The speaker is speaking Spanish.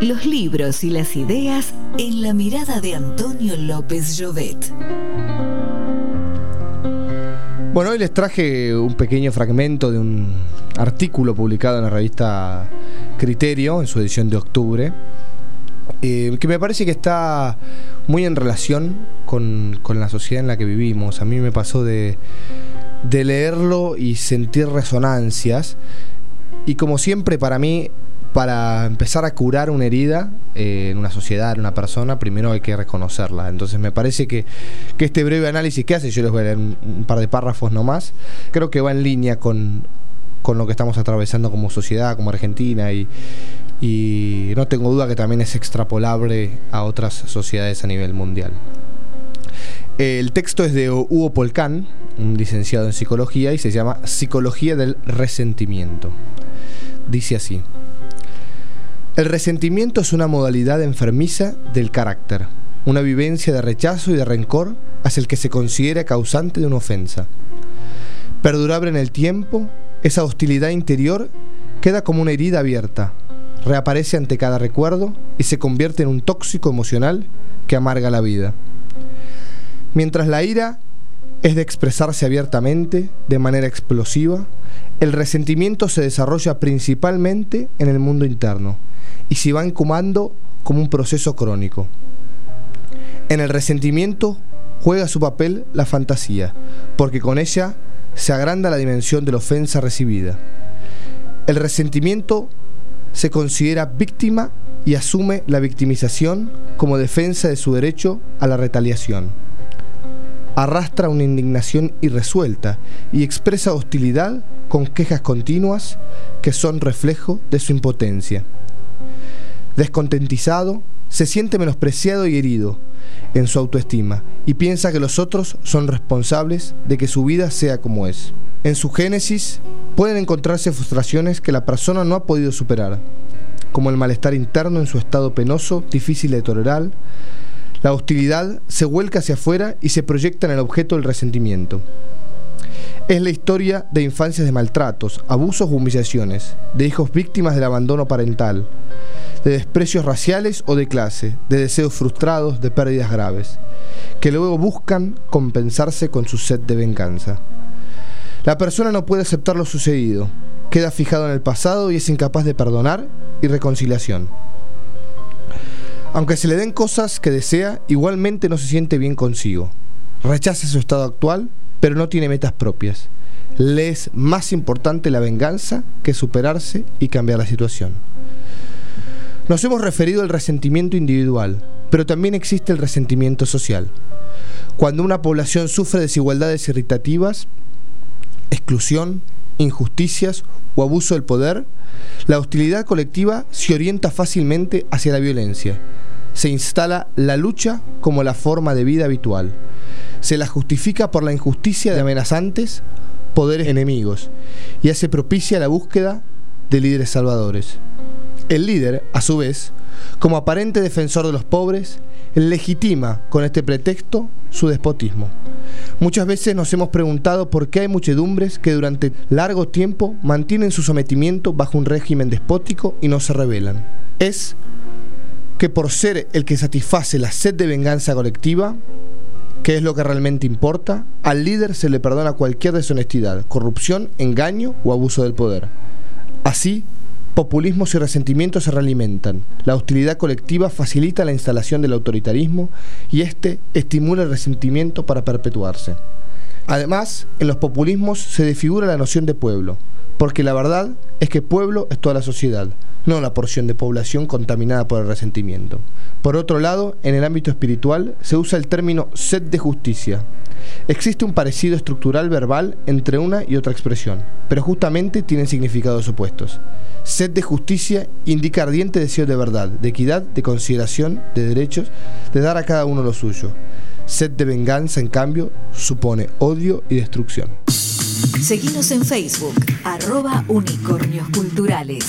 Los libros y las ideas en la mirada de Antonio López Llovet. Bueno, hoy les traje un pequeño fragmento de un artículo publicado en la revista Criterio en su edición de octubre, eh, que me parece que está muy en relación con, la sociedad en la que vivimos. A mí me pasó de, de leerlo y sentir resonancias. Y como siempre para mí para empezar a curar una herida eh, en una sociedad, en una persona, primero hay que reconocerla. Entonces me parece que, este breve análisis que hace, yo les voy a leer un, par de párrafos nomás, creo que va en línea con, lo que estamos atravesando como sociedad, como Argentina, y, y no tengo duda que también es extrapolable a otras sociedades a nivel mundial. El texto es de Hugo Polcán, un licenciado en psicología, y se llama Psicología del Resentimiento. Dice así. El resentimiento es una modalidad enfermiza del carácter, una vivencia de rechazo y de rencor hacia el que se considera causante de una ofensa. Perdurable en el tiempo, esa hostilidad interior queda como una herida abierta, reaparece ante cada recuerdo y se convierte en un tóxico emocional que amarga la vida. Mientras la ira es de expresarse abiertamente, de manera explosiva, el resentimiento se desarrolla principalmente en el mundo interno y se va encumando como un proceso crónico. En el resentimiento juega su papel la fantasía, porque con ella se agranda la dimensión de la ofensa recibida. El resentimiento se considera víctima y asume la victimización como defensa de su derecho a la retaliación. Arrastra una indignación irresuelta y expresa hostilidad con quejas continuas que son reflejo de su impotencia. Descontentizado, se siente menospreciado y herido en su autoestima y piensa que los otros son responsables de que su vida sea como es. En su génesis pueden encontrarse frustraciones que la persona no ha podido superar, como el malestar interno en su estado penoso, difícil de tolerar. La hostilidad se vuelca hacia afuera y se proyecta en el objeto del resentimiento. Es la historia de infancias de maltratos, abusos u humillaciones, de hijos víctimas del abandono parental, de desprecios raciales o de clase, de deseos frustrados, de pérdidas graves, que luego buscan compensarse con su sed de venganza. La persona no puede aceptar lo sucedido, queda fijado en el pasado y es incapaz de perdonar y reconciliación. Aunque se le den cosas que desea, igualmente no se siente bien consigo. Rechaza su estado actual, pero no tiene metas propias. Le es más importante la venganza que superarse y cambiar la situación. Nos hemos referido al resentimiento individual, pero también existe el resentimiento social. Cuando una población sufre desigualdades irritativas, exclusión, injusticias o abuso del poder, la hostilidad colectiva se orienta fácilmente hacia la violencia. Se instala la lucha como la forma de vida habitual. Se la justifica por la injusticia de amenazantes, poderes enemigos, y hace propicia la búsqueda de líderes salvadores. El líder, a su vez, como aparente defensor de los pobres, legitima con este pretexto su despotismo. Muchas veces nos hemos preguntado por qué hay muchedumbres que durante largo tiempo mantienen su sometimiento bajo un régimen despótico y no se rebelan. Es que por ser el que satisface la sed de venganza colectiva, que es lo que realmente importa, al líder se le perdona cualquier deshonestidad, corrupción, engaño o abuso del poder. Así, populismos y resentimientos se realimentan. La hostilidad colectiva facilita la instalación del autoritarismo y este estimula el resentimiento para perpetuarse. Además, en los populismos se desfigura la noción de pueblo, porque la verdad es que pueblo es toda la sociedad, no la porción de población contaminada por el resentimiento. Por otro lado, en el ámbito espiritual se usa el término sed de justicia. Existe un parecido estructural verbal entre una y otra expresión, pero justamente tienen significados opuestos. Sed de justicia indica ardiente deseo de verdad, de equidad, de consideración, de derechos, de dar a cada uno lo suyo. Sed de venganza, en cambio, supone odio y destrucción. Seguimos en Facebook, arroba unicornios culturales.